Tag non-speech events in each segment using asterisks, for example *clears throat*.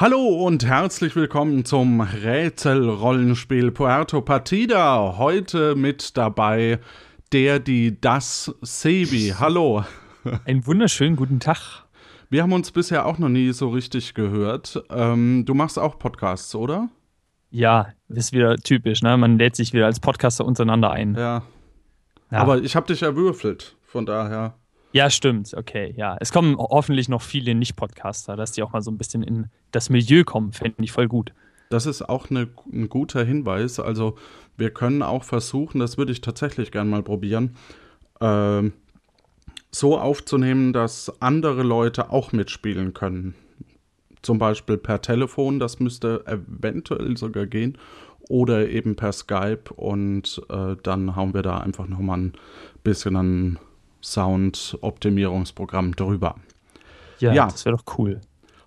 Hallo und herzlich willkommen zum Rätselrollenspiel Puerto Partida. Heute mit dabei der, die, das Sebi. Hallo. Einen wunderschönen guten Tag. Wir haben uns bisher auch noch nie so richtig gehört. Ähm, du machst auch Podcasts, oder? Ja, das ist wieder typisch, ne? Man lädt sich wieder als Podcaster untereinander ein. Ja. ja. Aber ich habe dich erwürfelt, von daher. Ja, stimmt. Okay, ja. Es kommen hoffentlich noch viele Nicht-Podcaster, dass die auch mal so ein bisschen in das Milieu kommen. Fände ich voll gut. Das ist auch eine, ein guter Hinweis. Also, wir können auch versuchen, das würde ich tatsächlich gerne mal probieren, äh, so aufzunehmen, dass andere Leute auch mitspielen können. Zum Beispiel per Telefon, das müsste eventuell sogar gehen. Oder eben per Skype und äh, dann hauen wir da einfach nochmal ein bisschen an Sound-Optimierungsprogramm drüber. Ja, ja. das wäre doch cool.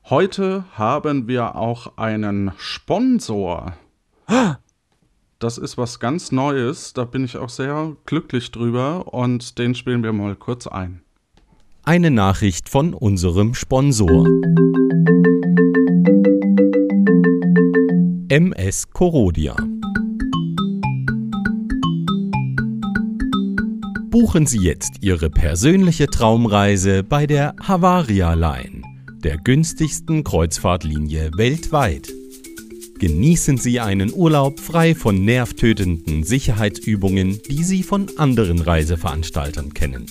Heute haben wir auch einen Sponsor. Das ist was ganz Neues, da bin ich auch sehr glücklich drüber und den spielen wir mal kurz ein. Eine Nachricht von unserem Sponsor. MS Corodia. Buchen Sie jetzt Ihre persönliche Traumreise bei der Havaria Line, der günstigsten Kreuzfahrtlinie weltweit. Genießen Sie einen Urlaub frei von nervtötenden Sicherheitsübungen, die Sie von anderen Reiseveranstaltern kennen.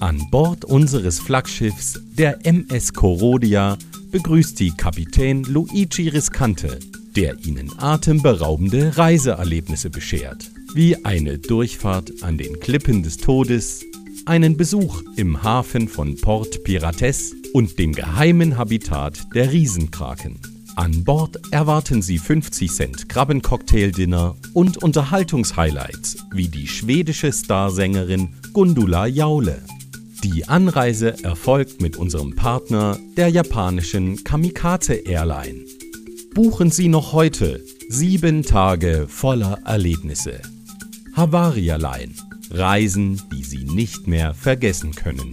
An Bord unseres Flaggschiffs, der MS Corodia, begrüßt Sie Kapitän Luigi Riscante, der Ihnen atemberaubende Reiseerlebnisse beschert wie eine Durchfahrt an den Klippen des Todes, einen Besuch im Hafen von Port Pirates und dem geheimen Habitat der Riesenkraken. An Bord erwarten Sie 50 Cent Krabbencocktail-Dinner und Unterhaltungshighlights wie die schwedische Starsängerin Gundula Jaule. Die Anreise erfolgt mit unserem Partner, der japanischen Kamikaze Airline. Buchen Sie noch heute sieben Tage voller Erlebnisse. Havaria Line. Reisen, die Sie nicht mehr vergessen können.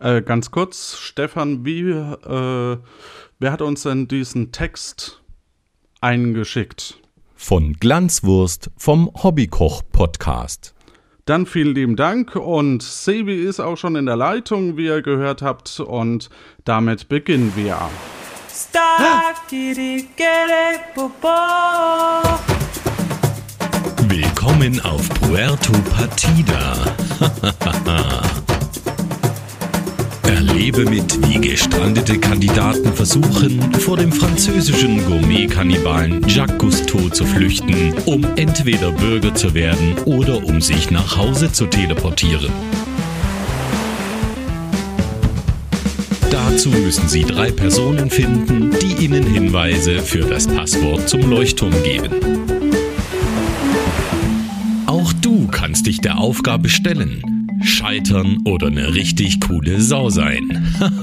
Äh, ganz kurz, Stefan, wie, äh, wer hat uns denn diesen Text eingeschickt? Von Glanzwurst vom Hobbykoch-Podcast. Dann vielen lieben Dank und Sebi ist auch schon in der Leitung, wie ihr gehört habt, und damit beginnen wir. Willkommen auf Puerto Partida. *laughs* Erlebe mit, wie gestrandete Kandidaten versuchen, vor dem französischen Gourmet-Kannibalen Jacques Cousteau zu flüchten, um entweder Bürger zu werden oder um sich nach Hause zu teleportieren. Dazu müssen Sie drei Personen finden, die Ihnen Hinweise für das Passwort zum Leuchtturm geben. Auch du kannst dich der Aufgabe stellen, scheitern oder eine richtig coole Sau sein. *laughs*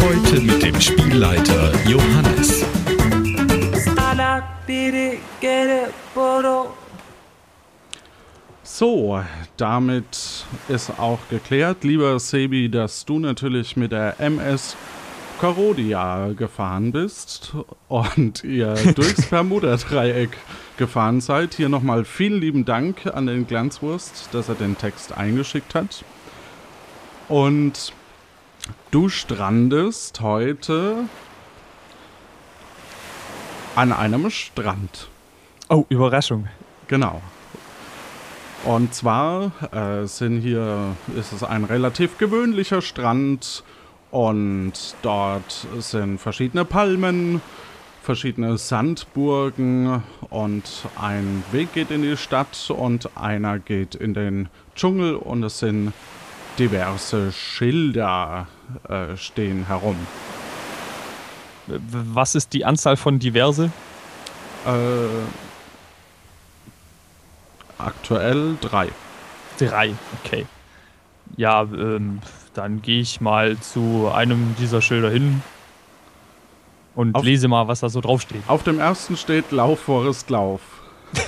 Heute mit dem Spielleiter Johannes. So, damit ist auch geklärt, lieber Sebi, dass du natürlich mit der MS Carodia gefahren bist und ihr *laughs* durchs Bermuda-Dreieck gefahren seid. Hier nochmal vielen lieben Dank an den Glanzwurst, dass er den Text eingeschickt hat. Und du strandest heute an einem Strand. Oh, Überraschung. Genau. Und zwar äh, sind hier, ist es ein relativ gewöhnlicher Strand und dort sind verschiedene Palmen, verschiedene Sandburgen und ein Weg geht in die Stadt und einer geht in den Dschungel und es sind diverse Schilder äh, stehen herum. Was ist die Anzahl von diverse? Äh, aktuell drei. Drei, okay. Ja, ähm, dann gehe ich mal zu einem dieser Schilder hin und Auf- lese mal, was da so draufsteht. Auf dem ersten steht Lauf, Forest, Lauf. *laughs*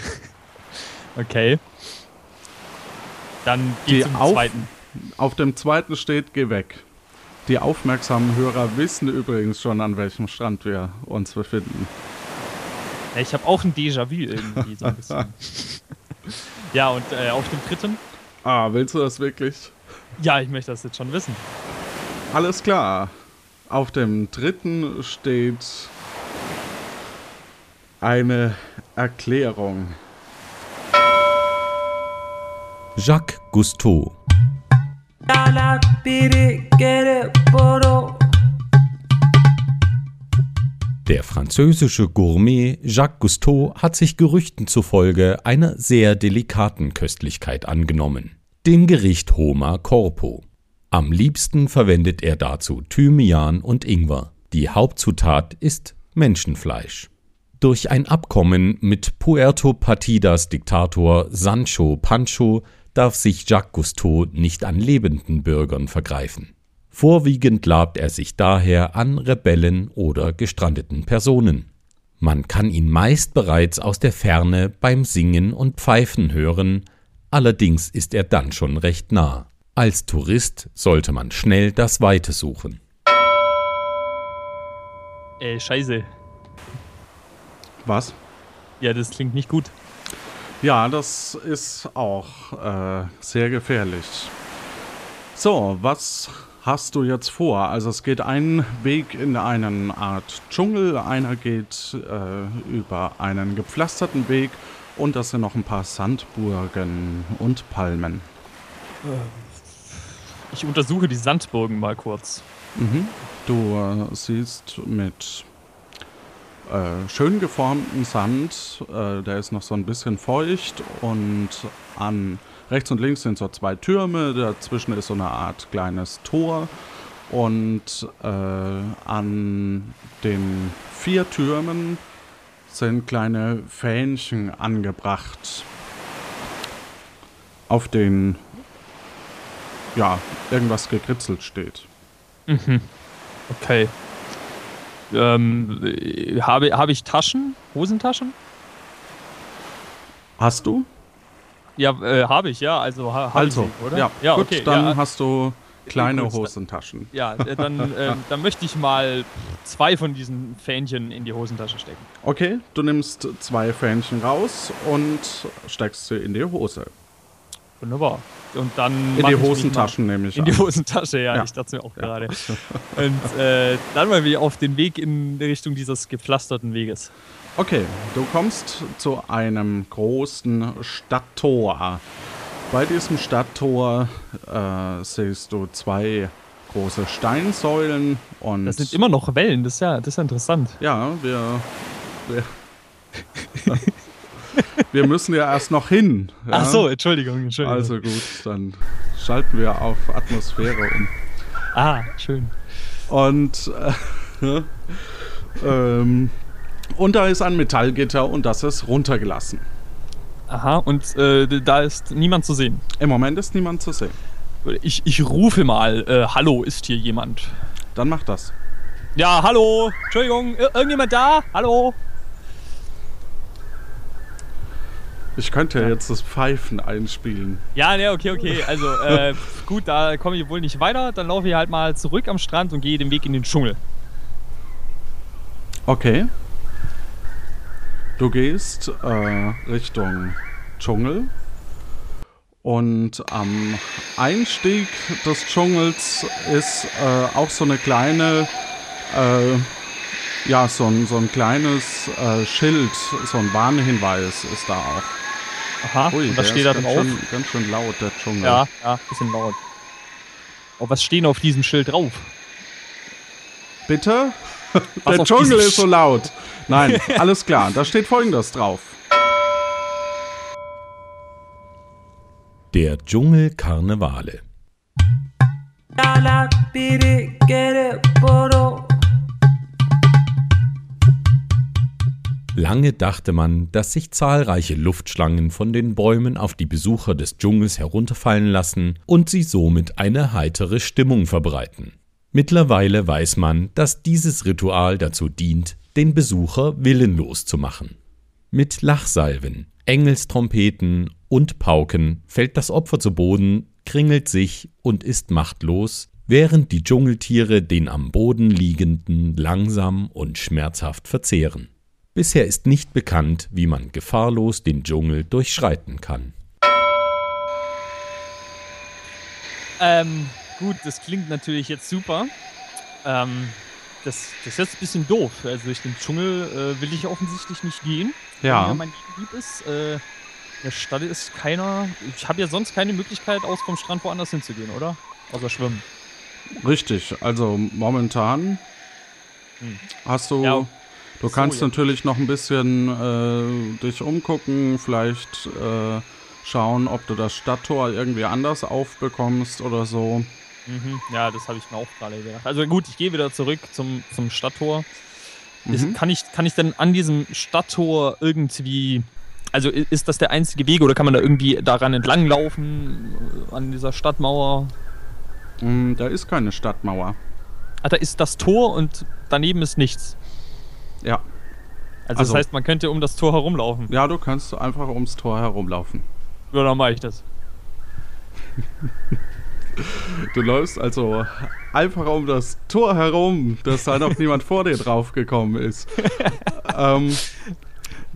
Okay. Dann Die geht's zum Auf- zweiten. Auf dem zweiten steht Geh weg. Die aufmerksamen Hörer wissen übrigens schon, an welchem Strand wir uns befinden. Ja, ich habe auch ein Déjà-vu irgendwie so ein bisschen. *laughs* ja, und äh, auf dem dritten? Ah, willst du das wirklich? Ja, ich möchte das jetzt schon wissen. Alles klar. Auf dem dritten steht eine Erklärung. Jacques Cousteau. Der französische Gourmet Jacques Cousteau hat sich Gerüchten zufolge einer sehr delikaten Köstlichkeit angenommen, dem Gericht Homa Corpo. Am liebsten verwendet er dazu Thymian und Ingwer. Die Hauptzutat ist Menschenfleisch. Durch ein Abkommen mit Puerto Partidas Diktator Sancho Pancho darf sich Jacques Cousteau nicht an lebenden Bürgern vergreifen. Vorwiegend labt er sich daher an Rebellen oder gestrandeten Personen. Man kann ihn meist bereits aus der Ferne beim Singen und Pfeifen hören, allerdings ist er dann schon recht nah. Als Tourist sollte man schnell das Weite suchen. Ey, scheiße. Was? Ja, das klingt nicht gut. Ja, das ist auch äh, sehr gefährlich. So, was hast du jetzt vor? Also es geht ein Weg in eine Art Dschungel, einer geht äh, über einen gepflasterten Weg und das sind noch ein paar Sandburgen und Palmen. Ich untersuche die Sandburgen mal kurz. Mhm. Du äh, siehst mit äh, schön geformten Sand, äh, der ist noch so ein bisschen feucht und an rechts und links sind so zwei Türme, dazwischen ist so eine Art kleines Tor und äh, an den vier Türmen sind kleine Fähnchen angebracht, auf denen ja irgendwas gekritzelt steht. Mhm. Okay. Ähm, äh, habe, habe ich Taschen? Hosentaschen? Hast du? Ja, äh, habe ich, ja. Also, ha, Also, ich oder? ja, ja gut, okay. dann ja, hast du kleine gut, Hosentaschen. ja, äh, dann, *laughs* äh, dann möchte ich mal zwei von diesen Fähnchen in die Hosentasche stecken. Okay, du nimmst zwei Fähnchen raus und steckst sie in die Hose. Wunderbar. Und dann. In die Hosentaschen nehme ich Mal in die an. Hosentasche, ja, Ja. ich dachte mir auch gerade. *laughs* Und äh, dann mal wieder auf den Weg in Richtung dieses gepflasterten Weges. Okay, du kommst zu einem großen Stadttor. Bei diesem Stadttor äh, siehst du zwei große Steinsäulen und Das sind immer noch Wellen, das ist ja, das ist ja interessant. ja, wir, wir, *laughs* wir müssen ja erst noch hin. Ja? Ach so, Entschuldigung, Entschuldigung. Also gut, dann schalten wir auf Atmosphäre um. ah, schön. Und, äh, *laughs* ähm, und da ist ein Metallgitter und das ist runtergelassen. Aha, und äh, da ist niemand zu sehen. Im Moment ist niemand zu sehen. Ich, ich rufe mal, äh, hallo, ist hier jemand? Dann mach das. Ja, hallo, Entschuldigung, ir- irgendjemand da? Hallo? Ich könnte ja jetzt das Pfeifen einspielen. Ja, ne, okay, okay. Also, äh, gut, da komme ich wohl nicht weiter. Dann laufe ich halt mal zurück am Strand und gehe den Weg in den Dschungel. Okay. Du gehst äh, Richtung Dschungel. Und am Einstieg des Dschungels ist äh, auch so eine kleine, äh, ja, so ein, so ein kleines äh, Schild, so ein Warnhinweis ist da auch. Aha, Ui, und was steht da ist ganz drauf? Schön, ganz schön laut, der Dschungel. Ja, ja, bisschen laut. Oh, was stehen auf diesem Schild drauf? Bitte? *laughs* Was der Dschungel ist so laut. Nein, *laughs* alles klar. Da steht folgendes drauf. Der Dschungel Karnevale. Lange dachte man, dass sich zahlreiche Luftschlangen von den Bäumen auf die Besucher des Dschungels herunterfallen lassen und sie somit eine heitere Stimmung verbreiten. Mittlerweile weiß man, dass dieses Ritual dazu dient, den Besucher willenlos zu machen. Mit Lachsalven, Engelstrompeten und Pauken fällt das Opfer zu Boden, kringelt sich und ist machtlos, während die Dschungeltiere den am Boden liegenden langsam und schmerzhaft verzehren. Bisher ist nicht bekannt, wie man gefahrlos den Dschungel durchschreiten kann. Ähm, gut, das klingt natürlich jetzt super. Ähm, das, das ist jetzt ein bisschen doof. Also durch den Dschungel äh, will ich offensichtlich nicht gehen. Ja. Wenn mein lieb ist. Äh, in der Stadt ist keiner. Ich habe ja sonst keine Möglichkeit, aus vom Strand woanders hinzugehen, oder? Außer schwimmen. Richtig, also momentan Hm. hast du. Ja, du so, kannst ja. natürlich noch ein bisschen äh, dich umgucken, vielleicht äh, schauen, ob du das Stadttor irgendwie anders aufbekommst oder so. Mhm. Ja, das habe ich mir auch gerade gedacht. Also gut, ich gehe wieder zurück zum, zum Stadttor. Ist, Mhm. kann, ich, kann ich denn an diesem Stadttor irgendwie. Also ist das der einzige Weg oder kann man da irgendwie daran entlanglaufen, äh, an dieser Stadtmauer? Mm, Da ist keine Stadtmauer. Ah, da ist das Tor und daneben ist nichts. Ja. Also, Also- das heißt, man könnte um das Tor herumlaufen. Ja, du kannst einfach ums Tor herumlaufen. Ja, dann mache ich das. *laughs* Du läufst also einfach um das Tor herum, dass da noch niemand vor dir draufgekommen ist. *laughs* ähm,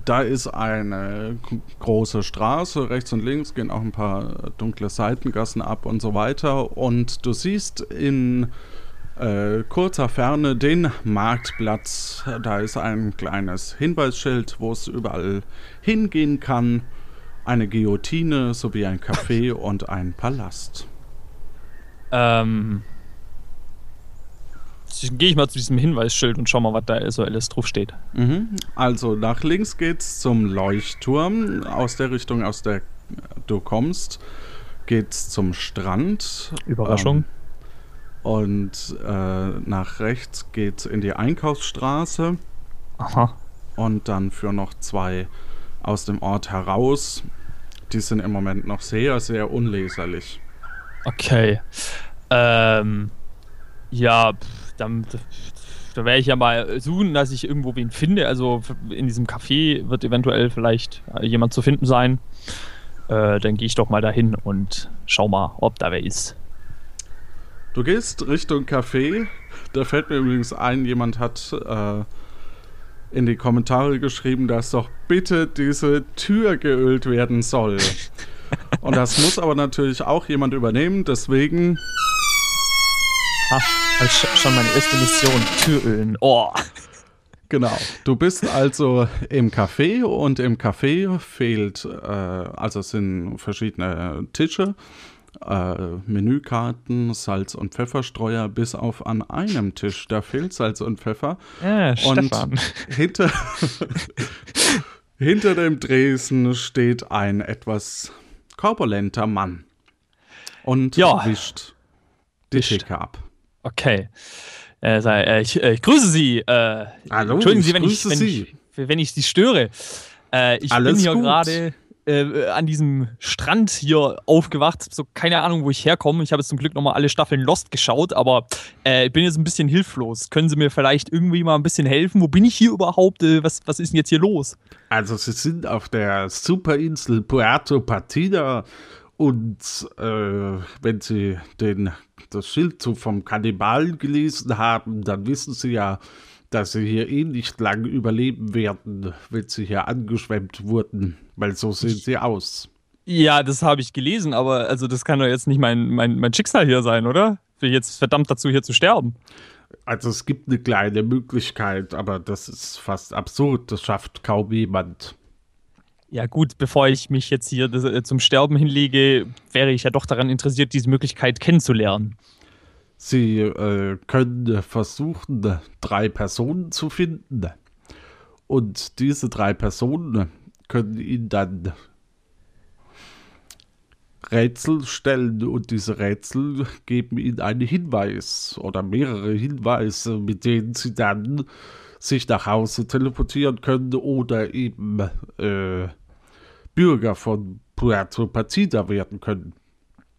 da ist eine große Straße, rechts und links gehen auch ein paar dunkle Seitengassen ab und so weiter. Und du siehst in äh, kurzer Ferne den Marktplatz. Da ist ein kleines Hinweisschild, wo es überall hingehen kann. Eine Guillotine sowie ein Café *laughs* und ein Palast. Ähm. Gehe ich mal zu diesem Hinweisschild und schau mal, was da so alles drauf steht. Mhm. Also nach links geht's zum Leuchtturm. Aus der Richtung, aus der du kommst, geht's zum Strand. Überraschung. Ähm, und äh, nach rechts geht's in die Einkaufsstraße Aha. und dann führen noch zwei aus dem Ort heraus. Die sind im Moment noch sehr, sehr unleserlich. Okay. Ähm. Ja, dann, da werde ich ja mal suchen, dass ich irgendwo wen finde. Also in diesem Café wird eventuell vielleicht äh, jemand zu finden sein. Äh, dann gehe ich doch mal dahin und schau mal, ob da wer ist. Du gehst Richtung Café. Da fällt mir übrigens ein, jemand hat äh, in die Kommentare geschrieben, dass doch bitte diese Tür geölt werden soll. *laughs* Und das muss aber natürlich auch jemand übernehmen, deswegen Ha, sch- schon meine erste Mission. Türölen. Oh. Genau. Du bist also im Café und im Café fehlt, äh, also es sind verschiedene Tische, äh, Menükarten, Salz- und Pfefferstreuer, bis auf an einem Tisch, da fehlt Salz und Pfeffer. Ja, Und Stefan. hinter, hinter dem Dresen steht ein etwas korpulenter Mann und Ja. wischt die Wischt. Theke ab. Okay. Äh, sei, äh, ich, äh, ich grüße Sie. Äh, Hallo, Entschuldigen Sie, ich wenn ich, wenn, Sie. ich, wenn ich Sie störe. Äh, ich Alles bin hier gerade äh, an diesem Strand hier aufgewacht. So keine Ahnung, wo ich herkomme. Ich habe jetzt zum Glück nochmal alle Staffeln Lost geschaut, aber äh, ich bin jetzt ein bisschen hilflos. Können Sie mir vielleicht irgendwie mal ein bisschen helfen? Wo bin ich hier überhaupt? Äh, was, was ist denn jetzt hier los? Also sie sind auf der Superinsel Puerto Partida und äh, wenn sie den, das Schild so vom Kannibalen gelesen haben, dann wissen sie ja, dass sie hier eh nicht lang überleben werden, wenn sie hier angeschwemmt wurden, weil so sehen sie aus. Ja, das habe ich gelesen, aber also das kann doch jetzt nicht mein, mein, mein Schicksal hier sein, oder? Bin ich jetzt verdammt dazu, hier zu sterben. Also es gibt eine kleine Möglichkeit, aber das ist fast absurd, das schafft kaum jemand. Ja gut, bevor ich mich jetzt hier äh, zum Sterben hinlege, wäre ich ja doch daran interessiert, diese Möglichkeit kennenzulernen. Sie äh, können versuchen, drei Personen zu finden. Und diese drei Personen können Ihnen dann Rätsel stellen und diese Rätsel geben Ihnen einen Hinweis oder mehrere Hinweise, mit denen Sie dann sich nach Hause teleportieren können oder eben äh, Bürger von Puerto Partida werden können.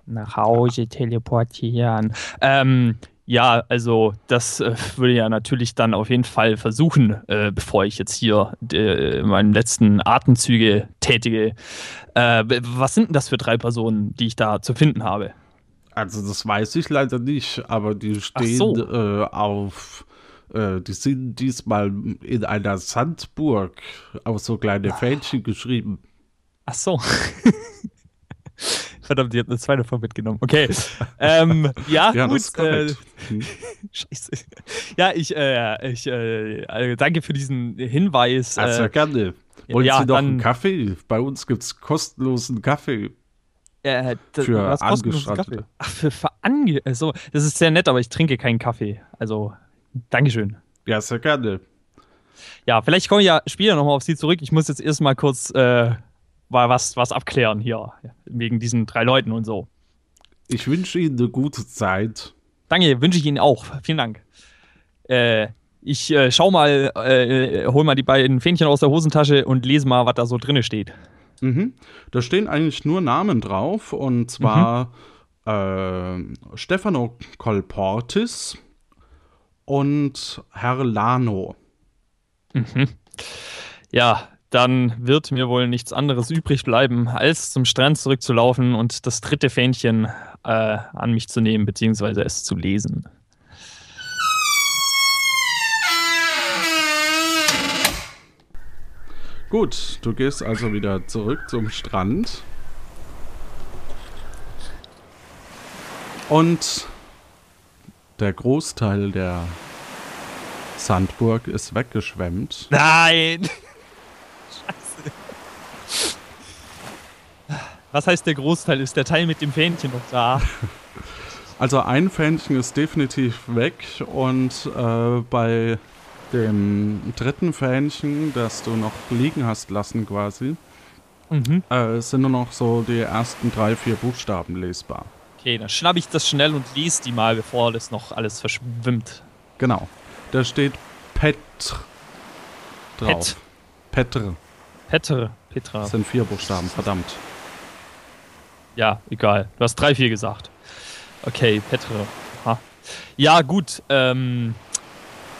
Nach Hause teleportieren. Ähm, Ja, also das äh, würde ich ja natürlich dann auf jeden Fall versuchen, äh, bevor ich jetzt hier äh, meine letzten Atemzüge tätige. Äh, was sind denn das für drei Personen, die ich da zu finden habe? Also das weiß ich leider nicht, aber die stehen so. äh, auf, äh, die sind diesmal in einer Sandburg auf so kleine Fähnchen geschrieben. Ach so. *laughs* Verdammt, die hat eine zweite davon mitgenommen. Okay. ähm, ja, Ja, gut. korrekt. Hm. Scheiße. Ja, ich, äh, ich äh, äh, danke für diesen Hinweis. Also Äh, gerne. Wollen ja, Sie noch dann- einen Kaffee? Bei uns gibt es kostenlosen Kaffee. äh, für Angestellte. Kaffee? Ach, für, für Ange also, das ist sehr nett, aber ich trinke keinen Kaffee. Also, Dankeschön. Ja, sehr gerne. Ja, vielleicht komme ich ja später nochmal auf Sie zurück. Ich muss jetzt erstmal kurz äh, mal was, was abklären hier. Wegen diesen drei Leuten und so. Ich wünsche Ihnen eine gute Zeit. Danke, wünsche ich Ihnen auch. Vielen Dank. Äh, ich äh, schau mal, äh, hol mal die beiden Fähnchen aus der Hosentasche und lese mal, was da so drinne steht. Mhm. Da stehen eigentlich nur Namen drauf und zwar äh, Stefano Colportis und Herr Lano. Ja, dann wird mir wohl nichts anderes übrig bleiben, als zum Strand zurückzulaufen und das dritte Fähnchen äh, an mich zu nehmen, beziehungsweise es zu lesen. Gut, du gehst also wieder zurück zum Strand. Und der Großteil der Sandburg ist weggeschwemmt. Nein! Was heißt der Großteil? Ist der Teil mit dem Fähnchen noch da? *laughs* Also ein Fähnchen ist definitiv weg und äh, bei dem dritten Fähnchen, das du noch liegen hast lassen quasi, Mhm. äh, sind nur noch so die ersten drei, vier Buchstaben lesbar. Okay, dann schnapp ich das schnell und lese die mal, bevor das noch alles verschwimmt. Genau. Da steht Petr drauf. Petr. Petre, Petra. Das sind vier Buchstaben, verdammt. Ja, egal. Du hast drei, vier gesagt. Okay, Petre. Aha. Ja, gut. Ähm,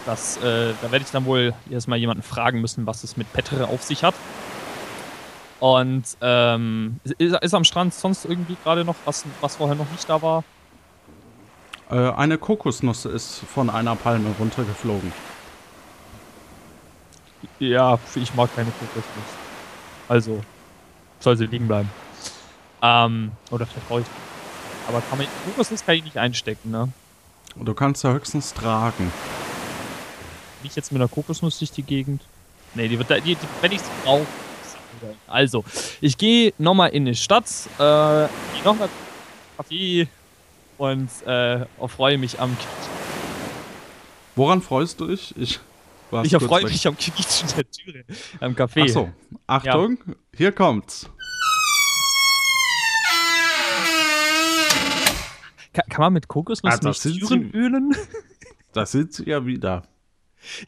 das, äh, da werde ich dann wohl erstmal jemanden fragen müssen, was es mit Petre auf sich hat. Und ähm, ist, ist am Strand sonst irgendwie gerade noch was, was vorher noch nicht da war? Äh, eine Kokosnuss ist von einer Palme runtergeflogen. Ja, ich mag keine Kokosnuss. Also, soll sie liegen bleiben. Ähm, oder vielleicht brauche ich. Aber kann man, Kokosnuss kann ich nicht einstecken, ne? Du kannst sie höchstens tragen. Nicht jetzt mit einer Kokosnuss durch die Gegend. Nee, die wird da, die, die, wenn ich sie brauche. Also, ich gehe nochmal in die Stadt, äh, gehe nochmal Kaffee und äh, freue mich am Quietschen. Woran freust du dich? Ich, Ich erfreue mich am Quietschen der Türe am Café. Ach so, Achtung, hier kommt's. Kann, kann man mit Kokosnuss Ah, das nicht sind Türen sie- ölen? *laughs* Da sind sie ja wieder.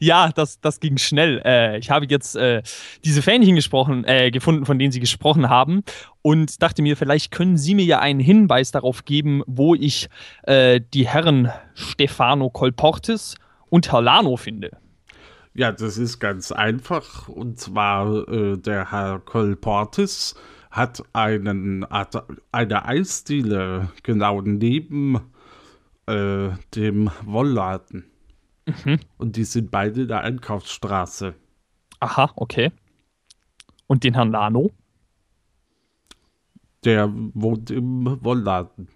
Ja, das, das ging schnell. Äh, ich habe jetzt äh, diese Fähnchen gesprochen, äh, gefunden, von denen Sie gesprochen haben, und dachte mir, vielleicht können Sie mir ja einen Hinweis darauf geben, wo ich äh, die Herren Stefano Colportis und Herlano finde. Ja, das ist ganz einfach. Und zwar äh, der Herr Colportis hat einen, Art- eine Eisdiele genau neben äh, dem Wollladen. Und die sind beide in der Einkaufsstraße. Aha, okay. Und den Herrn Lano? Der wohnt im Wollladen.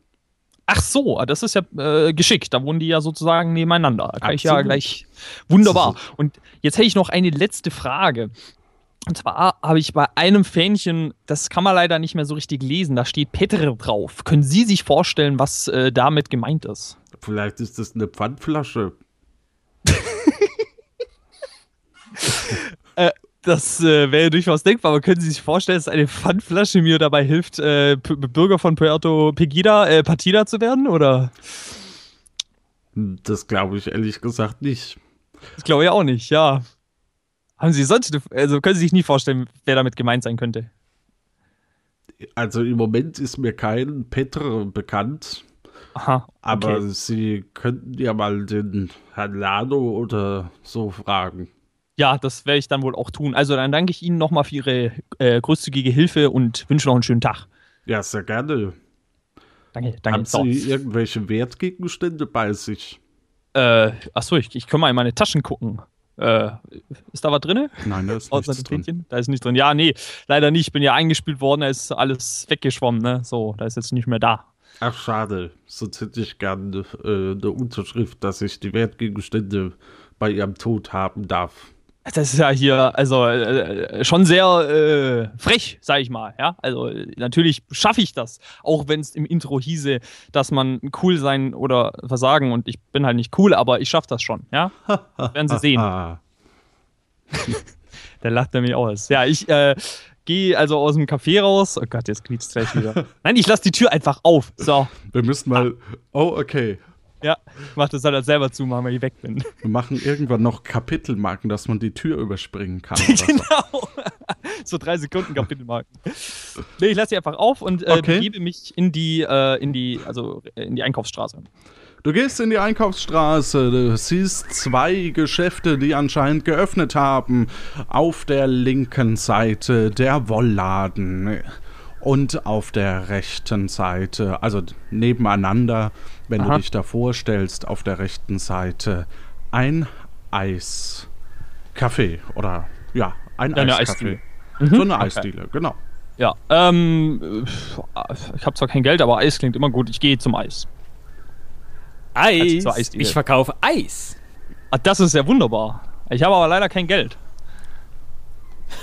Ach so, das ist ja äh, geschickt. Da wohnen die ja sozusagen nebeneinander. Da kann ich ja Absolut. gleich. Wunderbar. Und jetzt hätte ich noch eine letzte Frage. Und zwar habe ich bei einem Fähnchen, das kann man leider nicht mehr so richtig lesen, da steht Petre drauf. Können Sie sich vorstellen, was äh, damit gemeint ist? Vielleicht ist das eine Pfandflasche. *laughs* Das äh, wäre durchaus denkbar, aber können Sie sich vorstellen, dass eine Pfandflasche mir dabei hilft, äh, Bürger von Puerto Pegida, äh, Partida zu werden? Oder? Das glaube ich ehrlich gesagt nicht. Das glaube ich auch nicht, ja. Haben Sie sonst, also können Sie sich nie vorstellen, wer damit gemeint sein könnte? Also im Moment ist mir kein Petre bekannt. Aha. Aber okay. Sie könnten ja mal den Herrn Lano oder so fragen. Ja, das werde ich dann wohl auch tun. Also dann danke ich Ihnen nochmal für Ihre äh, großzugige Hilfe und wünsche noch einen schönen Tag. Ja, sehr gerne. Danke, danke. Haben So. Sie irgendwelche Wertgegenstände bei sich? Äh, achso, ich, ich kann mal in meine Taschen gucken. Äh, ist da was drin? Nein, da ist nichts drin. Da ist nichts drin. Ja, nee, leider nicht. Ich bin ja eingespült worden, da ist alles weggeschwommen, ne? So, da ist jetzt nicht mehr da. Ach, schade. Sonst hätte ich gerne äh, eine Unterschrift, dass ich die Wertgegenstände bei Ihrem Tod haben darf. Das ist ja hier, also äh, schon sehr äh, frech, sag ich mal. Ja, also äh, natürlich schaffe ich das, auch wenn es im Intro hieße, dass man cool sein oder versagen und ich bin halt nicht cool, aber ich schaffe das schon. Ja, *laughs* werden Sie sehen. Ah, *laughs* Der lacht er mich aus. Ja, ich äh, gehe also aus dem Café raus. Oh Gott, jetzt quietscht gleich wieder. *laughs* Nein, ich lasse die Tür einfach auf. So, wir müssen mal. Oh, okay. *laughs* ja, ich mach das halt selber zumachen, wenn ich weg bin. Wir machen irgendwann noch Kapitelmarken, dass man die Tür überspringen kann. *laughs* Genau. *laughs* so drei Sekunden Kapitelmarken. Nee, ich lasse sie einfach auf und äh, Okay. begebe mich in die, äh, in die, also äh, in die Einkaufsstraße. Du gehst in die Einkaufsstraße, du siehst zwei Geschäfte, die anscheinend geöffnet haben. Auf der linken Seite der Wollladen und auf der rechten Seite, also nebeneinander, wenn Aha. du dich da vorstellst, auf der rechten Seite ein Eiscafé oder ja, ein Ja, eine Eiscafé. Eisdiele. So eine okay. Eisdiele, genau. Ja, ähm, äh, ich habe zwar kein Geld, aber Eis klingt immer gut. Ich gehe zum Eis. Eis. Eisdiele. Ich verkaufe Eis. Ah, das ist ja wunderbar. Ich habe aber leider kein Geld.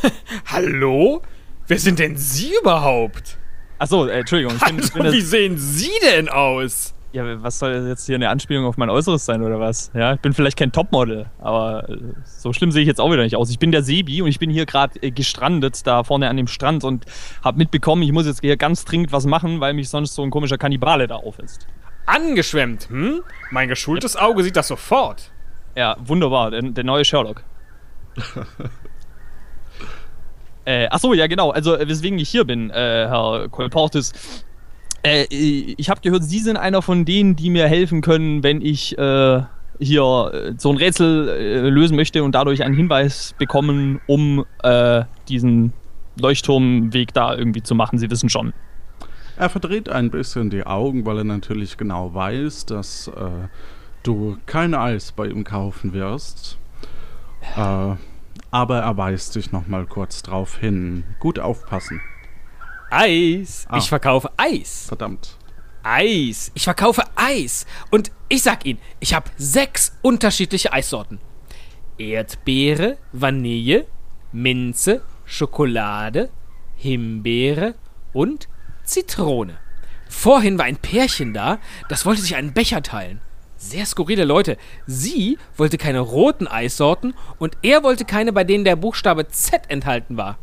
*laughs* Hallo? Wer sind denn Sie überhaupt? Achso, äh, Entschuldigung. Ich bin, ich bin wie sehen Sie denn aus? Ja, was soll jetzt hier eine Anspielung auf mein Äußeres sein oder was? Ja, ich bin vielleicht kein Topmodel, aber äh, so schlimm sehe ich jetzt auch wieder nicht aus. Ich bin der Sebi und ich bin hier gerade äh, gestrandet da vorne an dem Strand und habe mitbekommen, ich muss jetzt hier ganz dringend was machen, weil mich sonst so ein komischer Kannibale da aufisst. Angeschwemmt, hm? Mein geschultes Auge sieht das sofort. Ja, wunderbar, der, der neue Sherlock. *laughs* äh, achso, ja genau, also äh, weswegen ich hier bin, äh, Herr Kolportis. Äh, ich habe gehört, Sie sind einer von denen, die mir helfen können, wenn ich äh, hier äh, so ein Rätsel äh, lösen möchte und dadurch einen Hinweis bekommen, um äh, diesen Leuchtturmweg da irgendwie zu machen. Sie wissen schon. Er verdreht ein bisschen die Augen, weil er natürlich genau weiß, dass du kein Eis bei ihm kaufen wirst. Aber er weist dich nochmal kurz drauf hin. Gut aufpassen. Eis. Ah. Ich verkaufe Eis. Verdammt. Eis. Ich verkaufe Eis. Und ich sag Ihnen, ich habe sechs unterschiedliche Eissorten. Erdbeere, Vanille, Minze, Schokolade, Himbeere und Zitrone. Vorhin war ein Pärchen da, das wollte sich einen Becher teilen. Sehr skurrile Leute. Sie wollte keine roten Eissorten und er wollte keine, bei denen der Buchstabe Z enthalten war.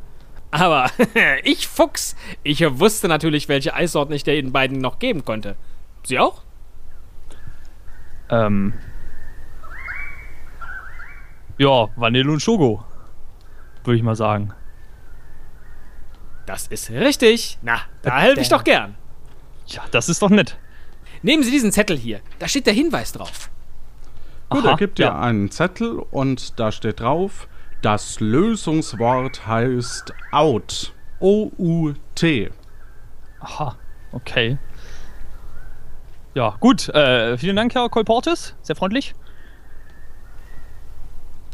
Aber *laughs* ich Fuchs, ich wusste natürlich, welche Eissorten ich den beiden noch geben konnte. Sie auch? Ähm. Ja, Vanille und Schoko. Würde ich mal sagen. Das ist richtig. Na, da helfe ich doch gern. Ja, das ist doch nett. Nehmen Sie diesen Zettel hier. Da steht der Hinweis drauf. Gut, Aha, er gibt dir ja. einen Zettel und da steht drauf, das Lösungswort heißt out. O-U-T. Aha, okay. Ja, gut. Äh, vielen Dank, Herr Kolportis. Sehr freundlich.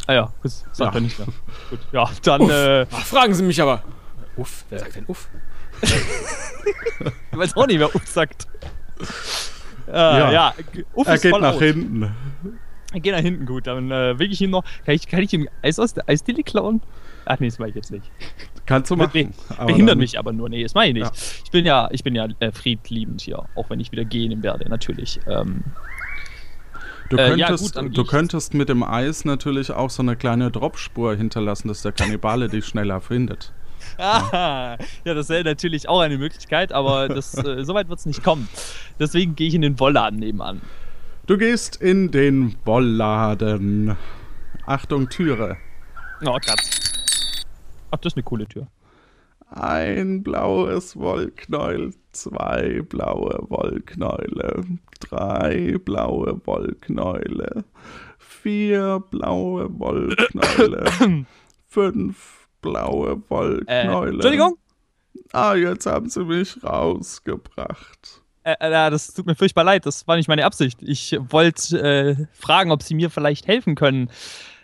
Ah ja, das sagt Ja. er nicht mehr. Gut, ja, dann, äh, Ach, fragen Sie mich aber. Uff, wer sagt denn Uff? *laughs* ich weiß auch nicht, wer Uff sagt. Äh, Ja. ja, Uff Er ist geht voll nach out. hinten. Ich gehe nach hinten, gut. Dann äh, will ich ihm noch. Kann ich, kann ich ihm Eis aus der Eisdiele klauen? Ach nee, das mache ich jetzt nicht. Kannst du Be machen. aber behindert mich aber nur. Nee, das mache ich nicht. Ja. Ich bin ja, ich bin ja äh, friedliebend hier, auch wenn ich wieder gehen werde, natürlich. Ähm, Du Äh, ja, könntest, gut, dann geh du könntest mit dem Eis natürlich auch so eine kleine Dropspur hinterlassen, dass der Kannibale dich schneller findet. Ah, ja, das wäre natürlich auch eine Möglichkeit, aber das, äh, so weit wird es nicht kommen. Deswegen gehe ich in den Wollladen nebenan. Du gehst in den Wollladen. Achtung, Türe. Oh Gott. Ach, das ist eine coole Tür. Ein blaues Wollknäuel, zwei blaue Wollknäule, drei blaue Wollknäule, vier blaue Wollknäule, *coughs* fünf blaue Äh, Wollknäule. Entschuldigung? Ah, jetzt haben sie mich rausgebracht. Äh, äh, das tut mir furchtbar leid, das war nicht meine Absicht. Ich wollte äh, fragen, ob Sie mir vielleicht helfen können,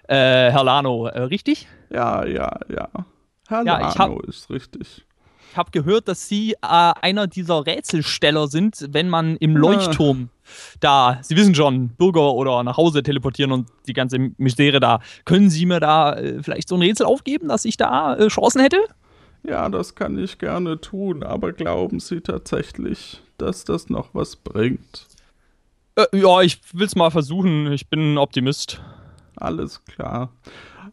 äh, Herr Lano. Äh, richtig? Ja, ja, ja. Herr Ja, Lano ist richtig. Ich habe gehört, dass Sie äh, einer dieser Rätselsteller sind, wenn man im Leuchtturm da, Sie wissen schon, Bürger oder nach Hause teleportieren und die ganze Misere da. Können Sie mir da vielleicht so ein Rätsel aufgeben, dass ich da Chancen hätte? Ja, das kann ich gerne tun, aber glauben Sie tatsächlich, dass das noch was bringt? Äh, ja, ich will's mal versuchen. Ich bin ein Optimist. Alles klar.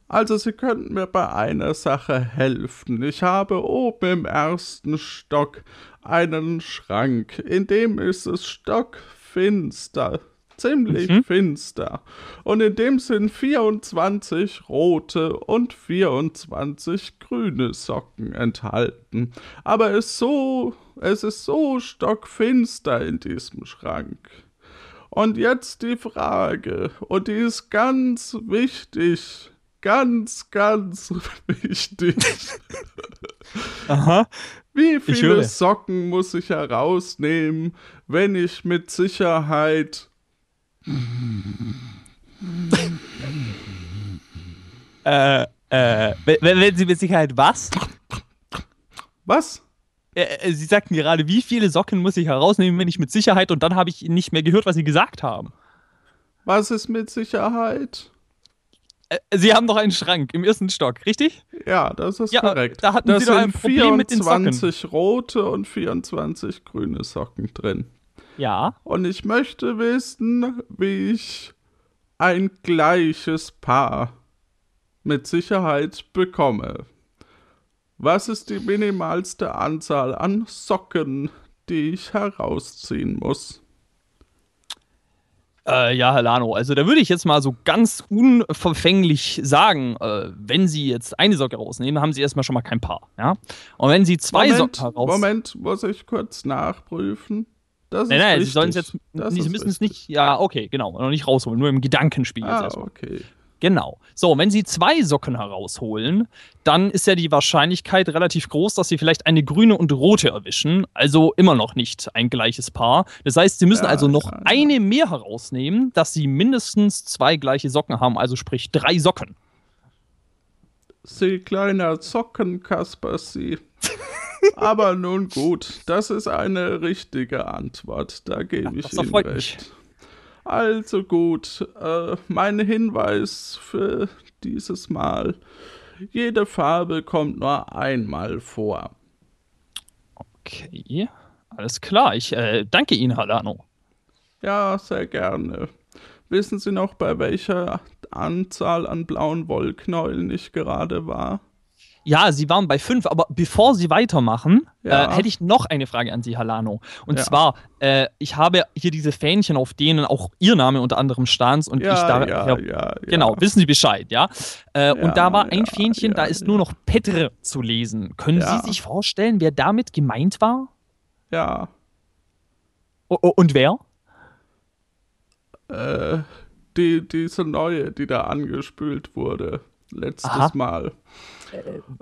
Also, Sie könnten mir bei einer Sache helfen. Ich habe oben im ersten Stock einen Schrank. In dem ist es stockfinster. Ziemlich Mhm. finster. Und in dem sind 24 rote und 24 grüne Socken enthalten. Aber es, so, es ist so stockfinster in diesem Schrank. Und jetzt die Frage, und die ist ganz wichtig, ganz, ganz *laughs* wichtig. Aha. Wie viele Socken muss ich herausnehmen, wenn ich mit Sicherheit Äh, äh, wenn, wenn Sie mit Sicherheit was? was? Äh, äh, Sie sagten gerade, wie viele Socken muss ich herausnehmen, wenn ich mit Sicherheit und dann habe ich nicht mehr gehört, was Sie gesagt haben. Was ist mit Sicherheit? Äh, Sie haben doch einen Schrank im ersten Stock, richtig? Ja, das ist Ja, korrekt. da hatten da Sie doch ein Problem mit den Socken. 24 rote und 24 grüne Socken drin. Ja. Und ich möchte wissen, wie ich ein gleiches Paar mit Sicherheit bekomme. Was ist die minimalste Anzahl an Socken, die ich herausziehen muss? Äh, ja, Herr Lano, also da würde ich jetzt mal so ganz unverfänglich sagen, äh, wenn Sie jetzt eine Socke rausnehmen, haben Sie erstmal schon mal kein Paar, ja? Und wenn Sie zwei Moment, Socken heraus... Moment, muss ich kurz nachprüfen. Das Nein, ist nein, richtig. Sie sollen es jetzt, Das Sie müssen es nicht, ja, okay, genau, noch nicht rausholen, nur im Gedankenspiel jetzt Ah, erstmal. okay. Genau. So, wenn Sie zwei Socken herausholen, dann ist ja die Wahrscheinlichkeit relativ groß, dass Sie vielleicht eine grüne und rote erwischen. Also immer noch nicht ein gleiches Paar. Das heißt, Sie müssen Ja, also noch ja, ja. eine mehr herausnehmen, dass Sie mindestens zwei gleiche Socken haben, also sprich drei Socken. Sie kleiner Sockenkasper, Sie. Aber nun gut, das ist eine richtige Antwort. Da gebe ich Ihnen freut mich. recht. Also gut, äh, mein Hinweis für dieses Mal. Jede Farbe kommt nur einmal vor. Okay, alles klar. Ich äh, danke Ihnen, Herr Lano. Ja, sehr gerne. Wissen Sie noch, bei welcher Anzahl an blauen Wollknäueln ich gerade war? Ja, Sie waren bei fünf, aber bevor Sie weitermachen, Ja. äh, hätte ich noch eine Frage an Sie, Herr Lano. Und Ja. zwar, äh, ich habe hier diese Fähnchen, auf denen auch Ihr Name unter anderem stand und ich Ja, da ja, ja. Genau, wissen Sie Bescheid, ja? Äh, und da war ein Fähnchen, da ist nur noch Petre zu lesen. Können. Sie sich vorstellen, wer damit gemeint war? Ja, o- und wer? äh, die, diese neue, die da angespült wurde. Letztes Aha. Mal.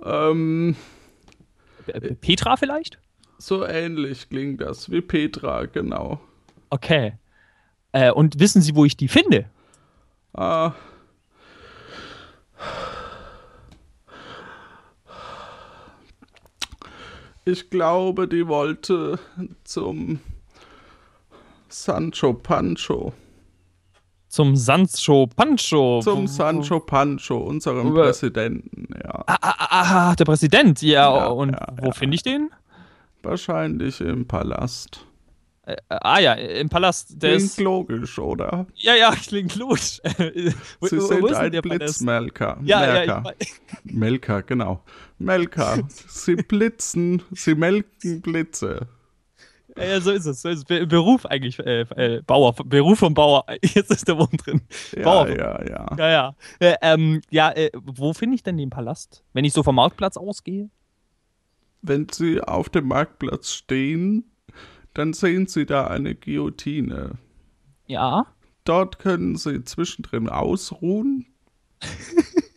Ähm, P- P- Petra vielleicht? so ähnlich klingt das wie Petra, genau. Okay. Äh, und wissen Sie, wo ich die finde? Ah. Ich glaube, die wollte zum Sancho Pancho. Zum Sancho Pancho. Zum Wo- Sancho Pancho, unserem Wo- Präsidenten, ja. Ah, ah, ah, ah, der Präsident. Ja, Ja, und ja, wo finde ich den? Wahrscheinlich im Palast. Äh, ah ja, im Palast. Der Klingt ist, logisch, oder? ja, ja, *laughs* klingt logisch. *laughs* Wo- Sie wo- wo sind denn ein? Blitzmelker. Ja, Melker. ja, ich, Melker, genau. Melker. *laughs* Sie blitzen, sie melken Blitze. Ja, so ist es. So ist es. Be- Beruf eigentlich, äh, äh, Bauer, Beruf vom Bauer. *laughs* Jetzt ist der Wurm drin. Ja, Bauer. ja, ja. Ja, ja. Äh, ähm, ja, äh, wo finde ich denn den Palast? Wenn ich so vom Marktplatz ausgehe? Wenn Sie auf dem Marktplatz stehen, dann sehen Sie da eine Guillotine. Ja. Dort können Sie zwischendrin ausruhen. *laughs*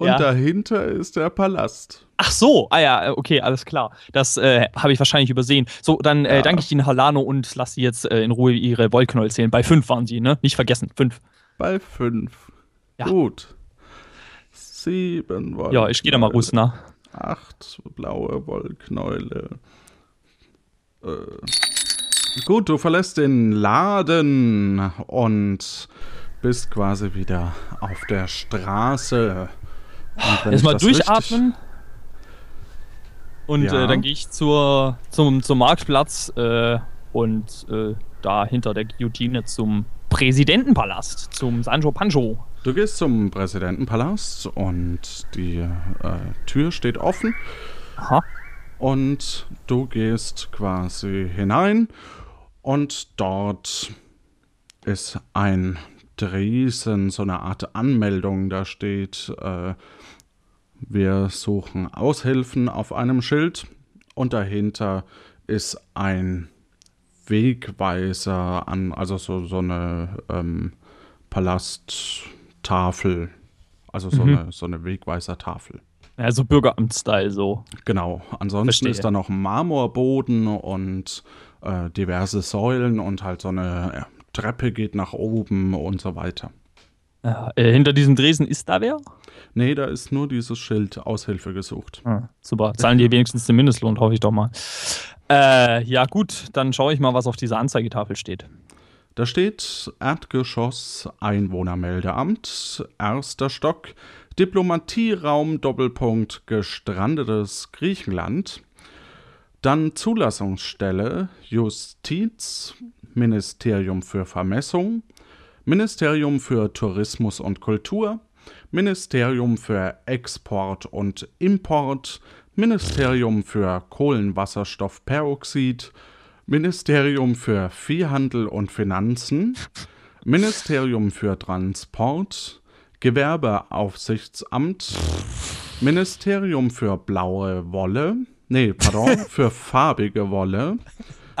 Und Ja. dahinter ist der Palast. Ach so, ah ja, okay, alles klar. Das äh, habe ich wahrscheinlich übersehen. So, dann äh, Ja. danke ich Ihnen, Herr Lano, und lasse Sie jetzt äh, in Ruhe Ihre Wollknäuel zählen. Bei fünf waren Sie, ne? Nicht vergessen, fünf. Bei fünf. Ja. Gut. Sieben Wollknäule. Ja, ich gehe da mal raus, ne? Acht blaue Wollknäule. Äh. Gut, du verlässt den Laden und bist quasi wieder auf der Straße. Erstmal durchatmen. Und Ja. äh, dann gehe ich zur, zum, zum Marktplatz äh, und äh, da hinter der Guillotine zum Präsidentenpalast, zum Sancho Pancho. Du gehst zum Präsidentenpalast und die äh, Tür steht offen. Aha. Und du gehst quasi hinein und dort ist ein Riesen, so eine Art Anmeldung, da steht, äh, wir suchen Aushilfen auf einem Schild und dahinter ist ein Wegweiser an, also so, so eine ähm, Palasttafel, also so, Mhm. eine, so eine Wegweisertafel. Ja, so Bürgeramt-Style so. Genau. Ansonsten Verstehe. ist da noch ein Marmorboden und äh, diverse Säulen und halt so eine ja, Treppe geht nach oben und so weiter. Äh, hinter diesem Dresen ist da wer? Nee, da ist nur dieses Schild Aushilfe gesucht. Ah, super. Zahlen die wenigstens den Mindestlohn, hoffe ich doch mal. Äh, ja, gut, dann schaue ich mal, was auf dieser Anzeigetafel steht. Da steht Erdgeschoss Einwohnermeldeamt, erster Stock, Diplomatieraum Doppelpunkt gestrandetes Griechenland, dann Zulassungsstelle Justiz, Ministerium für Vermessung, Ministerium für Tourismus und Kultur, Ministerium für Export und Import, Ministerium für Kohlenwasserstoffperoxid, Ministerium für Viehhandel und Finanzen, Ministerium für Transport, Gewerbeaufsichtsamt, Ministerium für blaue Wolle, nee, pardon, *laughs* für farbige Wolle,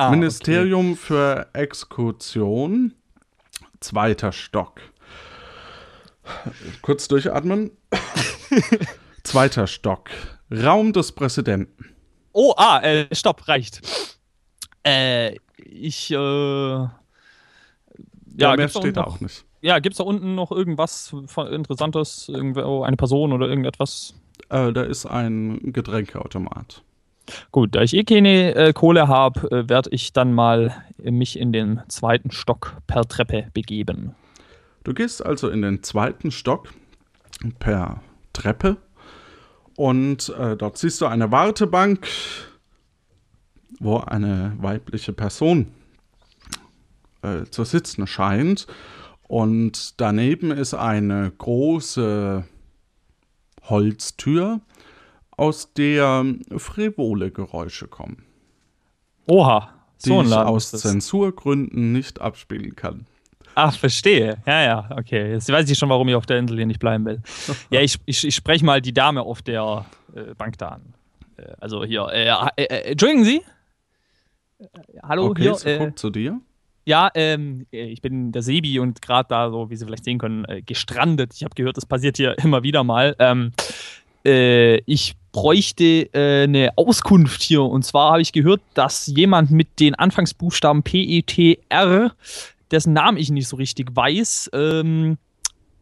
Ah, Ministerium für Exekution, zweiter Stock. Kurz durchatmen. *laughs* zweiter Stock. Raum des Präsidenten. Oh, ah, äh, stopp, reicht. Äh, ich, äh. Ja, Ja, mehr da steht unten auch nicht. Ja, gibt's da unten noch irgendwas Interessantes? Irgendwo eine Person oder irgendetwas? Äh, da ist ein Getränkeautomat. Gut, da ich eh keine äh, Kohle habe, äh, werde ich dann mal mich in den zweiten Stock per Treppe begeben. Du gehst also in den zweiten Stock per Treppe und äh, dort siehst du eine Wartebank, wo eine weibliche Person äh, zu sitzen scheint. Und daneben ist eine große Holztür, aus der frivole Geräusche kommen, Oha, die so ich aus. Zensurgründen nicht abspielen kann. Ach, verstehe. Ja, ja, okay. Jetzt weiß ich schon, warum ich auf der Insel hier nicht bleiben will. *laughs* ja, ich, ich, ich spreche mal die Dame auf der äh, Bank da an. Äh, also hier, äh, äh, äh, entschuldigen Sie? Äh, hallo, okay, hier. sie guckt zu dir. ja, ähm, äh, ich bin der Sebi und gerade da, so wie Sie vielleicht sehen können, gestrandet. Ich habe gehört, das passiert hier *laughs* immer wieder mal. Ähm, äh, ich bräuchte äh, eine Auskunft hier. Und zwar habe ich gehört, dass jemand mit den Anfangsbuchstaben PETR, dessen Namen ich nicht so richtig weiß, ähm,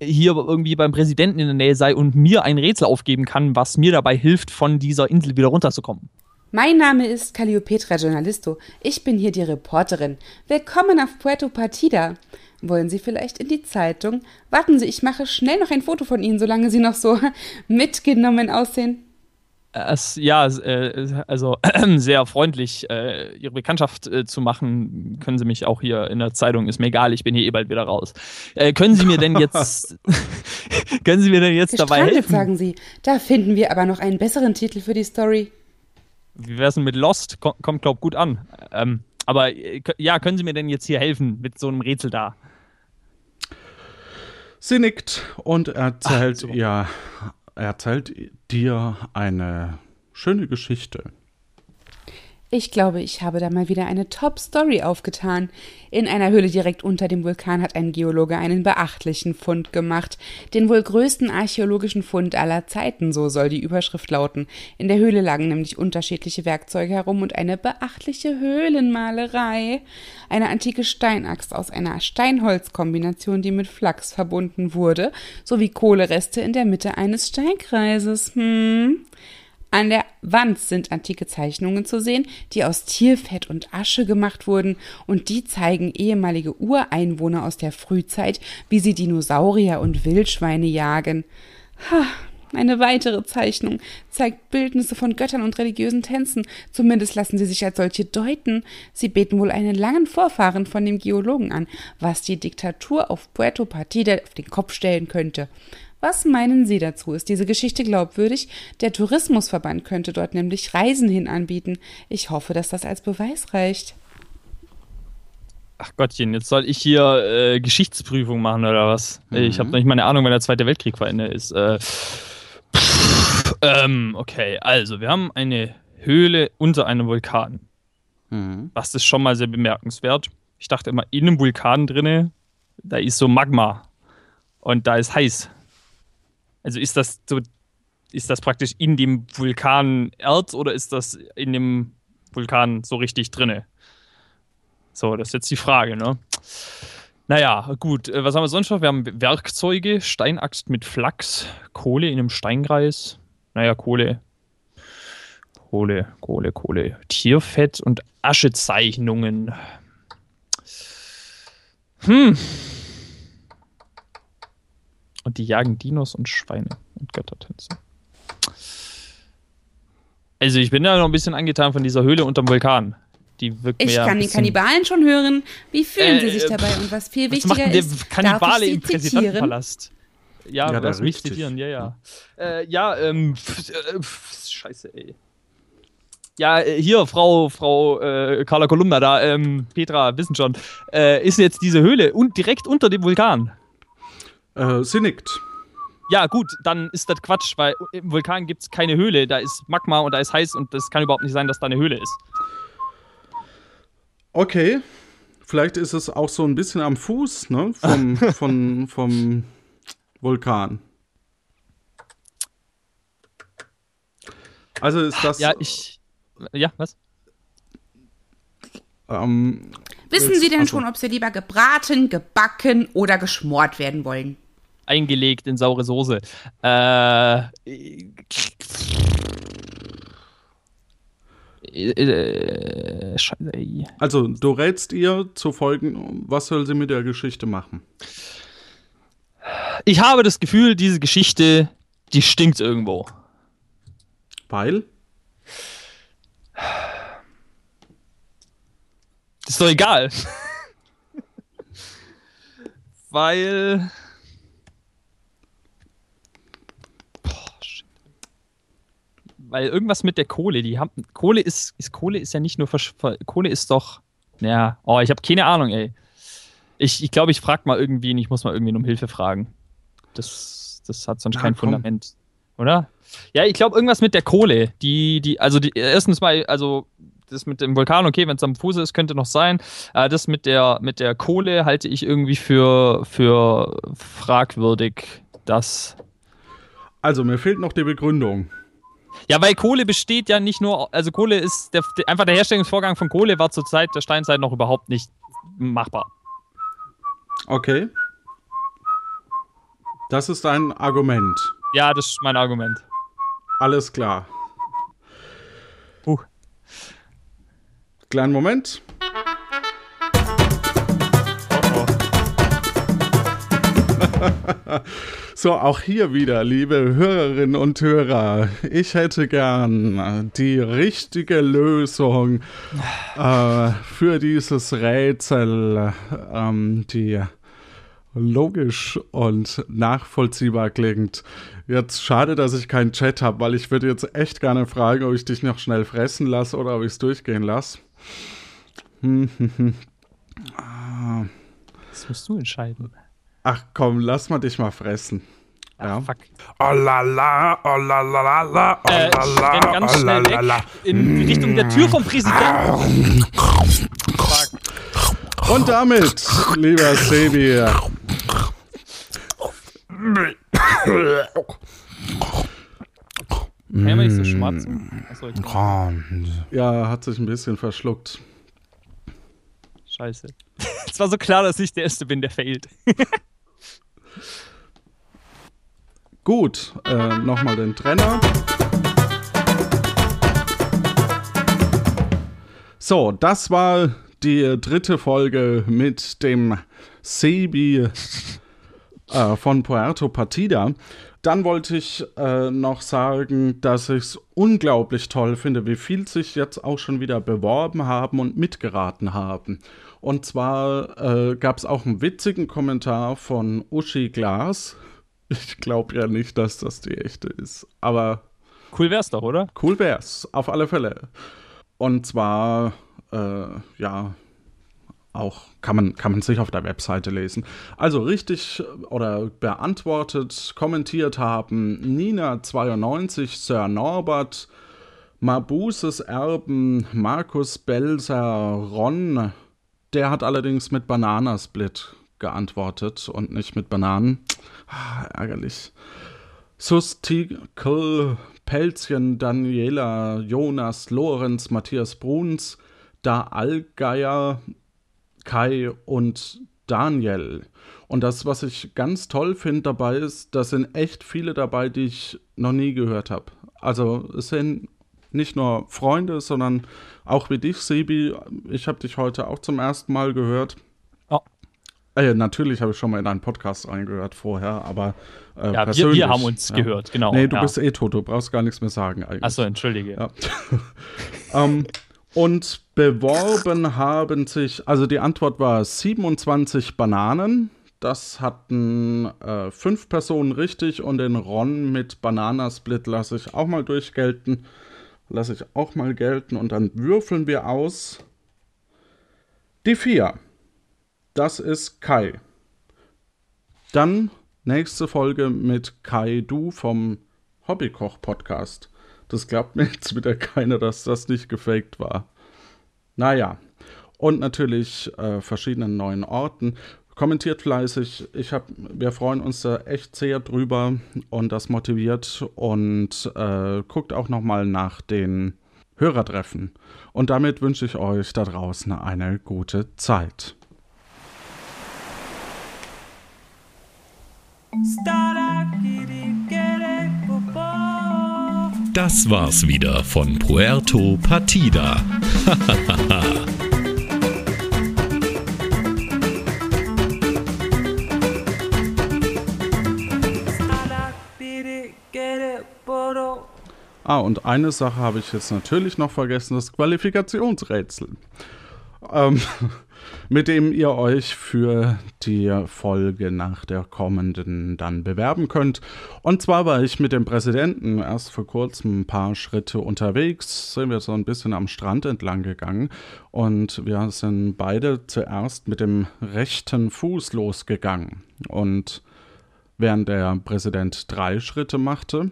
hier irgendwie beim Präsidenten in der Nähe sei und mir ein Rätsel aufgeben kann, was mir dabei hilft, von dieser Insel wieder runterzukommen. Mein Name ist Calliopetra Journalisto. Ich bin hier die Reporterin. Willkommen auf Puerto Partida. Wollen Sie vielleicht in die Zeitung? Warten Sie, ich mache schnell noch ein Foto von Ihnen, solange Sie noch so *laughs* mitgenommen aussehen. Es, ja, äh, also *clears throat* sehr freundlich, äh, Ihre Bekanntschaft äh, zu machen. Können Sie mich auch hier in der Zeitung, ist mir egal, ich bin hier eh bald wieder raus. Können Sie mir denn *laughs* jetzt, *laughs* können Sie mir denn jetzt dabei helfen? sagen Sie. Da finden wir aber noch einen besseren Titel für die Story. Wie wär's denn mit Lost? Ko kommt, glaub, gut an. Ähm, aber äh, ja, können Sie mir denn jetzt hier helfen mit so einem Rätsel da? Sie nickt und erzählt Ach, super. ihr, erzählt dir eine schöne Geschichte. Ich glaube, ich habe da mal wieder eine Top-Story aufgetan. In einer Höhle direkt unter dem Vulkan hat ein Geologe einen beachtlichen Fund gemacht. Den wohl größten archäologischen Fund aller Zeiten, so soll die Überschrift lauten. In der Höhle lagen nämlich unterschiedliche Werkzeuge herum und eine beachtliche Höhlenmalerei. Eine antike Steinaxt aus einer Steinholzkombination, die mit Flachs verbunden wurde, sowie Kohlereste in der Mitte eines Steinkreises. Hm. An der Wand sind antike Zeichnungen zu sehen, die aus Tierfett und Asche gemacht wurden, und die zeigen ehemalige Ureinwohner aus der Frühzeit, wie sie Dinosaurier und Wildschweine jagen. Ha, eine weitere Zeichnung zeigt Bildnisse von Göttern und religiösen Tänzen, zumindest lassen sie sich als solche deuten. Sie beten wohl einen langen Vorfahren von dem Geologen an, was die Diktatur auf Puerto Partida auf den Kopf stellen könnte. Was meinen Sie dazu? Ist diese Geschichte glaubwürdig? Der Tourismusverband könnte dort nämlich Reisen hin anbieten. Ich hoffe, dass das als Beweis reicht. Ach Gottchen, jetzt soll ich hier äh, Geschichtsprüfung machen oder was? Mhm. Ich habe noch nicht mal eine Ahnung, wann der Zweite Weltkrieg vor Ende ist. Äh, pff, ähm, okay, also wir haben eine Höhle unter einem Vulkan. Mhm. Das ist schon mal sehr bemerkenswert. Ich dachte immer, in einem Vulkan drinne, da ist so Magma und da ist heiß. Also ist das so, ist das praktisch in dem Vulkan Erz oder ist das in dem Vulkan so richtig drinne? So, das ist jetzt die Frage, ne? Naja, gut. Äh, was haben wir sonst noch? Wir haben Werkzeuge, Steinaxt mit Flachs, Kohle in einem Steinkreis. Naja, Kohle. Kohle, Kohle, Kohle. Tierfett und Aschezeichnungen. Hm. Und die jagen Dinos und Schweine und Göttertänze. Also ich bin ja noch ein bisschen angetan von dieser Höhle unterm Vulkan. Die wirkt ich mir kann die Kannibalen schon hören. Wie fühlen äh, sie sich dabei? Und was viel was wichtiger ist, Kannibale im Präsidentenpalast. Ja, ja das mich zitieren, ja, ja. Äh, ja, ähm, pf, äh, pf, scheiße, ey. Ja, äh, hier, Frau, Frau äh, Carla Kolumna da, ähm, Petra, wissen schon, äh, ist jetzt diese Höhle und direkt unter dem Vulkan. Äh, sie nickt. Ja, gut, dann ist das Quatsch, weil im Vulkan gibt es keine Höhle. Da ist Magma und da ist heiß und das kann überhaupt nicht sein, dass da eine Höhle ist. Okay. Vielleicht ist es auch so ein bisschen am Fuß ne, vom, *laughs* von, vom Vulkan. Also ist das. Ja, ich. Ja, was? Ähm, Wissen Sie denn also, schon, ob Sie lieber gebraten, gebacken oder geschmort werden wollen? Eingelegt in saure Soße. Äh, äh, Scheiße, ey. Also, du rätst ihr zu folgen, was soll sie mit der Geschichte machen? Ich habe das Gefühl, diese Geschichte, die stinkt irgendwo. Weil? ist doch egal. Weil weil irgendwas mit der Kohle, die haben Kohle ist, ist Kohle ist ja nicht nur Kohle ist doch ja, oh, ich habe keine Ahnung, ey. Ich, ich glaube, ich frage mal irgendwie, ich muss mal irgendwie um Hilfe fragen. Das, das hat sonst ja, kein komm. Fundament, oder? Ja, ich glaube irgendwas mit der Kohle, die die also die erstens mal also das mit dem Vulkan, okay, wenn es am Fuße ist, könnte noch sein. Äh, das mit der, mit der Kohle halte ich irgendwie für, für fragwürdig. Das. Also, mir fehlt noch die Begründung. Ja, weil Kohle besteht ja nicht nur, also Kohle ist, der, einfach der Herstellungsvorgang von Kohle war zur Zeit der Steinzeit noch überhaupt nicht machbar. Okay. Das ist ein Argument. Ja, das ist mein Argument. Alles klar. Uh. Kleinen Moment. *laughs* so, auch hier wieder, liebe Hörerinnen und Hörer. Ich hätte gern die richtige Lösung äh, für dieses Rätsel, ähm, die logisch und nachvollziehbar klingt. Jetzt schade, dass ich keinen Chat habe, weil ich würde jetzt echt gerne fragen, ob ich dich noch schnell fressen lasse oder ob ich es durchgehen lasse. Hm, hm, hm. Das musst du entscheiden. Ach komm, lass mal dich mal fressen. Ja. Fuck. Oh la la, oh la la la la, oh Äh, la ich la, renn ganz oh schnell la la la. weg in Richtung der Tür vom Präsidenten. Und damit, lieber Sebi, Kann man nicht so schmatzen? Achso, ich ja, hat sich ein bisschen verschluckt. Scheiße. *laughs* Es war so klar, dass ich der Erste bin, der failt. *laughs* Gut, äh, nochmal den Trenner. So, das war die dritte Folge mit dem Sebi äh, von Puerto Partida. Dann wollte ich äh, noch sagen, dass ich es unglaublich toll finde, wie viel sich jetzt auch schon wieder beworben haben und mitgeraten haben. Und zwar äh, gab es auch einen witzigen Kommentar von Uschi Glas. Ich glaube ja nicht, dass das die echte ist, aber Cool wär's doch, oder? cool wär's, auf alle Fälle. Und zwar, äh, ja, auch kann man, kann man sich auf der Webseite lesen. Also richtig äh, oder beantwortet, kommentiert haben Nina92, Sir Norbert, Mabuses Erben, Markus Belser, Ron. Der hat allerdings mit Bananasplit geantwortet und nicht mit Bananen. Ah, ärgerlich. Sustikel, Pelzchen, Daniela, Jonas, Lorenz, Matthias Bruns, Da Allgeier, Kai und Daniel. Und das, was ich ganz toll finde dabei ist, da sind echt viele dabei, die ich noch nie gehört habe. Also es sind nicht nur Freunde, sondern auch wie dich, Sebi. Ich habe dich heute auch zum ersten Mal gehört. Äh, natürlich habe ich schon mal in einen Podcast reingehört vorher, aber äh, Ja, wir, persönlich. wir haben uns ja. gehört, genau. Nee, du ja. bist eh tot, du brauchst gar nichts mehr sagen eigentlich. Achso, entschuldige. Ja. *laughs* ähm, und beworben haben sich, also die Antwort war 27 Bananen. Das hatten äh, fünf Personen richtig und den Ron mit Bananasplit lasse ich auch mal durchgelten. Lasse ich auch mal gelten und dann würfeln wir aus. Die vier. Das ist Kai. Dann nächste Folge mit Kai Du vom Hobbykoch-Podcast. Das glaubt mir jetzt wieder keiner, dass das nicht gefaked war. Naja. Und natürlich äh, verschiedenen neuen Orten. Kommentiert fleißig. Ich hab, wir freuen uns da echt sehr drüber und das motiviert. Und äh, guckt auch nochmal nach den Hörertreffen. Und damit wünsche ich euch da draußen eine gute Zeit. Das war's wieder von Puerto Partida. Ah, und eine Sache habe ich jetzt natürlich noch vergessen, das Qualifikationsrätsel. Ähm, *laughs* mit dem ihr euch für die Folge nach der kommenden dann bewerben könnt. Und zwar war ich mit dem Präsidenten erst vor kurzem ein paar Schritte unterwegs, sind wir so ein bisschen am Strand entlang gegangen und wir sind beide zuerst mit dem rechten Fuß losgegangen. Und während der Präsident drei Schritte machte,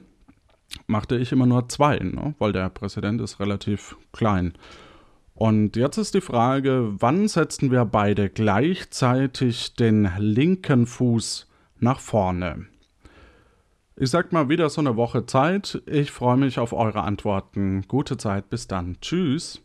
machte ich immer nur zwei, ne? weil der Präsident ist relativ klein. Und jetzt ist die Frage, wann setzen wir beide gleichzeitig den linken Fuß nach vorne? Ich sag mal wieder so eine Woche Zeit. Ich freue mich auf eure Antworten. Gute Zeit, bis dann. Tschüss.